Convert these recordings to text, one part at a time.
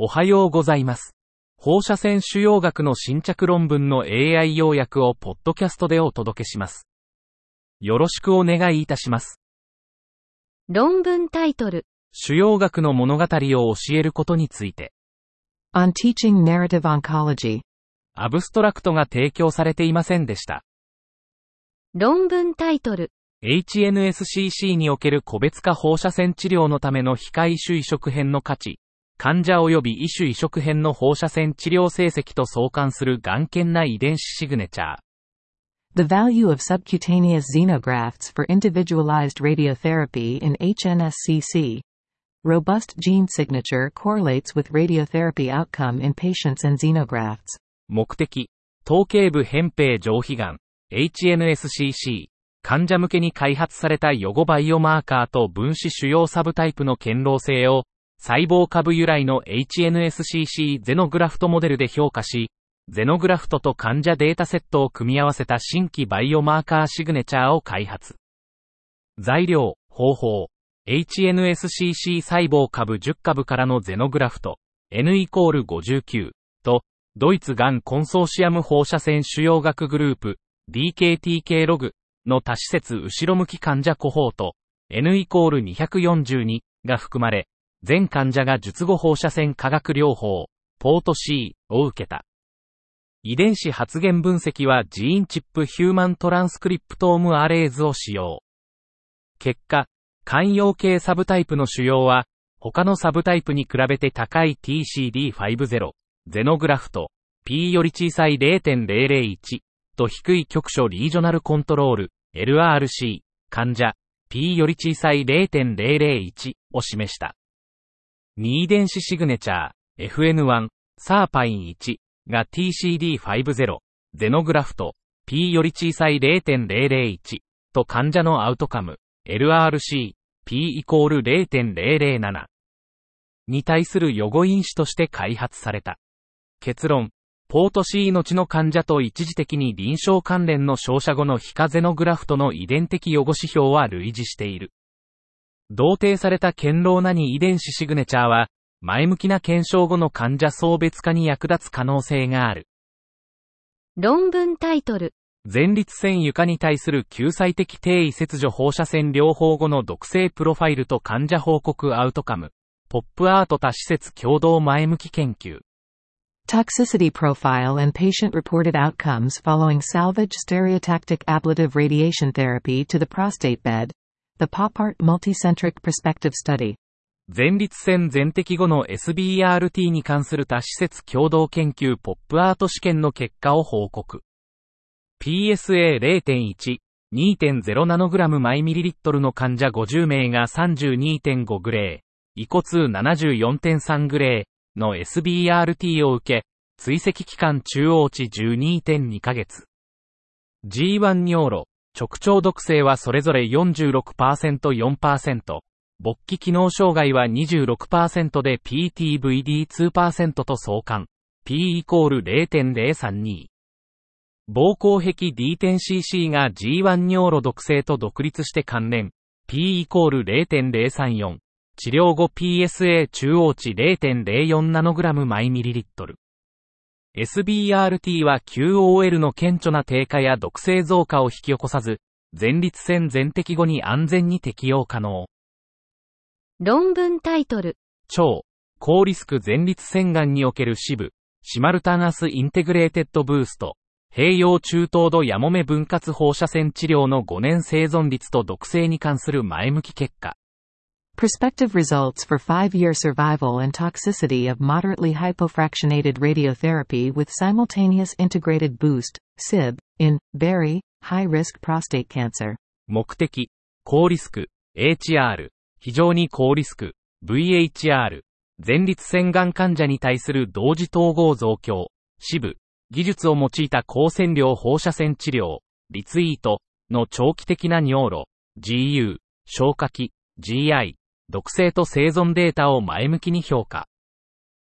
おはようございます。放射線腫瘍学の新着論文の AI 要約をポッドキャストでお届けします。よろしくお願いいたします。論文タイトル。腫瘍学の物語を教えることについて、On teaching narrative oncology. アブストラクトが提供されていませんでした。論文タイトル。HNSCC における個別化放射線治療のための非科異種移植編の価値、患者及び異種移植編の放射線治療成績と相関する眼見な遺伝子シグネチャー。The value of subcutaneous xenografts for individualized radiotherapy in HNSCC. Robust gene signature correlates with radiotherapy outcome in patients and xenografts. 目的、頭頸部扁平上皮癌、HNSCC、患者向けに開発された予後バイオマーカーと分子腫瘍サブタイプの堅牢性を、細胞株由来の HNSCC ゼノグラフトモデルで評価し、ゼノグラフトと患者データセットを組み合わせた新規バイオマーカーシグネチャーを開発。材料、方法、HNSCC 細胞株10株からのゼノグラフト、N イコール59と、ドイツがんコンソーシアム放射線腫瘍学グループ DKTK ログの多施設後ろ向き患者コホート N イコール242が含まれ、全患者が術後放射線化学療法、ポート C を受けた。遺伝子発現分析はジーンチップヒューマントランスクリプトームアレイズを使用。結果、寛容系サブタイプの腫瘍は、他のサブタイプに比べて高い TCD50、ゼノグラフト、P より小さい0.001と低い局所リージョナルコントロール、LRC、患者、P より小さい0.001を示した。2遺伝子シグネチャー、FN1、サーパイン1が TCD50、ゼノグラフト、P より小さい0.001と患者のアウトカム、LRC、P イコール0.007に対する予後因子として開発された。結論、ポート C のちの患者と一時的に臨床関連の照射後の非課ゼノグラフトの遺伝的予後指標は類似している。同定された堅牢なに遺伝子シグネチャーは、前向きな検証後の患者層別化に役立つ可能性がある。論文タイトル。前立腺床に対する救済的低位切除放射線療法後の毒性プロファイルと患者報告アウトカム、ポップアート多施設共同前向き研究。Toxicity profile and patient reported outcomes following salvage stereotactic ablative radiation therapy to the prostate bed. The POPART multicentric Perspective study. 前立腺全摘後の SBRT に関する多施設共同研究ポップアート試験の結果を報告。PSA0.1、2.0ナノグラム毎ミリリットルの患者50名が32.5グレー、遺骨74.3グレーの SBRT を受け、追跡期間中央値12.2ヶ月。G1 尿路、直腸毒性はそれぞれ46%、4%、勃起機能障害は26%で PTVD2% と相関。P イコール0.032。膀胱壁 D10cc が G1 尿路毒性と独立して関連。P イコール0.034。治療後 PSA 中央値0.04ナノグラム毎ミリリットル。SBRT は QOL の顕著な低下や毒性増加を引き起こさず、前立腺全摘後に安全に適用可能。論文タイトル。超、高リスク前立腺がんにおける SIB、simultaneous integrated boost、併用中等度やもめ分割放射線治療の5年生存率と毒性に関する前向き結果。Prospective results for 5-year survival and toxicity of moderately hypofractionated radiotherapy with simultaneous integrated boost, SIB, in, berry, high-risk prostate cancer. 目的、高リスク、HR、非常に高リスク、VHR、前立腺がん患者に対する同時統合増強、支部、技術を用いた高線量放射線治療、リツイートの長期的な尿路、GU、消化器、GI、毒性と生存データを前向きに評価。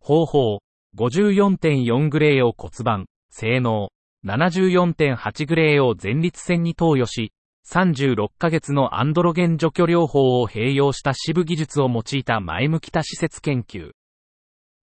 方法、54.4グレーを骨盤、性能、74.8グレーを前立腺に投与し、36ヶ月のアンドロゲン除去療法を併用した支部技術を用いた前向き多施設研究。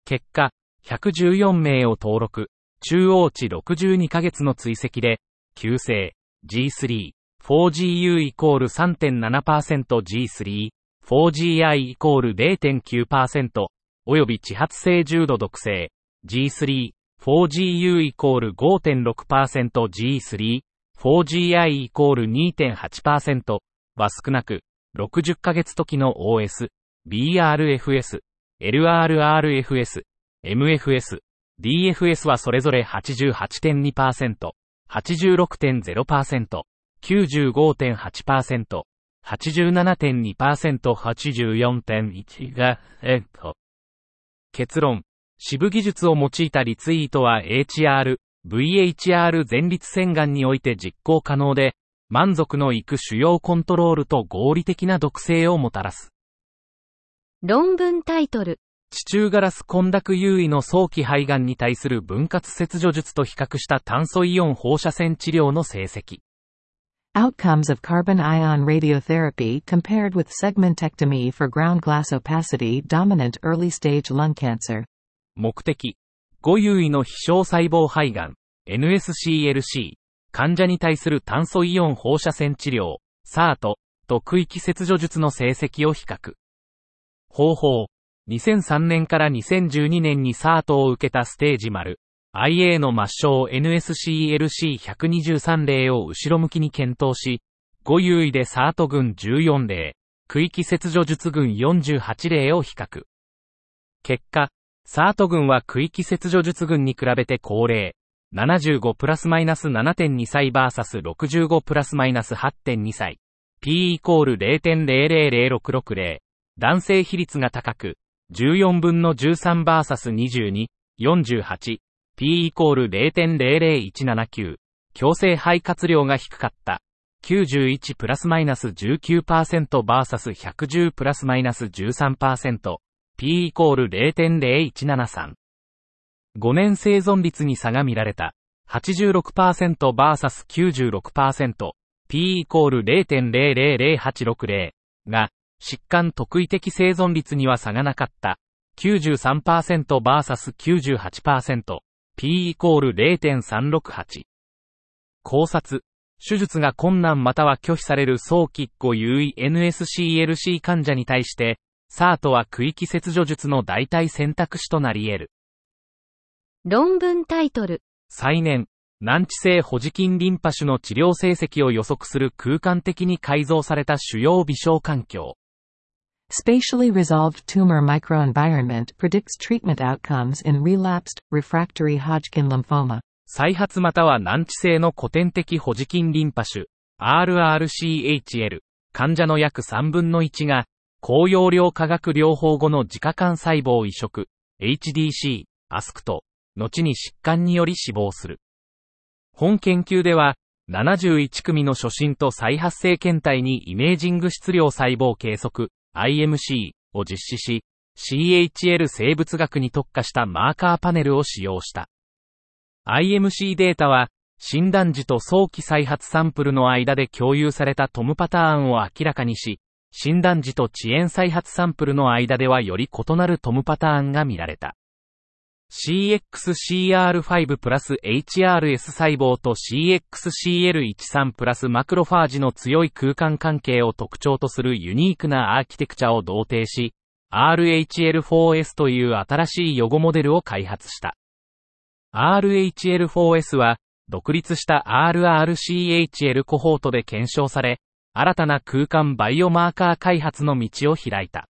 結果、114名を登録、中央値62ヶ月の追跡で、急性、G3、4GU イコール 3.7%G3、4GI イコール0.9%、および地発性重度毒性、G3、4GU イコール 5.6%G3、4GI イコール2.8%は少なく、60ヶ月時の OS、BRFS、LRRFS、MFS、DFS はそれぞれ88.2%、86.0%、95.8%、87.2%、84.1が、えっと。結論。支部技術を用いたリツイートは HR、VHR 前立腺がんにおいて実行可能で、満足のいく主要コントロールと合理的な毒性をもたらす。論文タイトル。地中ガラス混濁優位の早期肺がんに対する分割切除術と比較した炭素イオン放射線治療の成績。Outcomes of carbon ion radiotherapy compared with segmentectomy for ground glass opacity dominant early stage lung cancer. 目的。5優位の非小細胞肺がん、NSCLC、患者に対する炭素イオン放射線治療、SART と区域切除術の成績を比較。方法。2003年から2012年に SART を受けたステージ丸、IA の末梢 NSCLC123 例を後ろ向きに検討し、5優位で SART 群14例、区域切除術群48例を比較。結果、SART 群は区域切除術群に比べて高齢、75プラスマイナス7.2歳 vs65 プラスマイナス8.2歳。P イコール0.000660。男性比率が高く、14分の 13vs22、48、P イコール0.00179、強制肺活量が低かった。91プラスマイナス 19%vs110 プラスマイナス13%、P イコール0.0173。5年生存率に差が見られた。86%vs96%、P イコール0.000860が、疾患特異的生存率には差がなかった。93%vs98%、P イコール0.368。考察。手術が困難または拒否される早期5優位 NSCLC 患者に対して、SART は区域切除術の代替選択肢となり得る。論文タイトル。再年、難治性保持筋リンパ腫の治療成績を予測する空間的に改造された主要微小環境。Spatially resolved tumor microenvironment predicts treatment outcomes in relapsed, refractory Hodgkin lymphoma. 再発または難治性の古典的保持筋リンパ腫、RRCHL、患者の約3分の1が、高容量化学療法後の自家幹細胞移植、HDC、アスクと、後に疾患により死亡する。本研究では、71組の初診と再発生検体にイメージング質量細胞計測、IMC を実施し、CHL 生物学に特化したマーカーパネルを使用した。IMC データは、診断時と早期再発サンプルの間で共有されたトムパターンを明らかにし、診断時と遅延再発サンプルの間ではより異なるトムパターンが見られた。CXCR5 プラス HRS 細胞と CXCL13 プラスマクロファージの強い空間関係を特徴とするユニークなアーキテクチャを同定し、RHL4S という新しい予後モデルを開発した。RHL4S は、独立した RRCHL コホートで検証され、新たな空間バイオマーカー開発の道を開いた。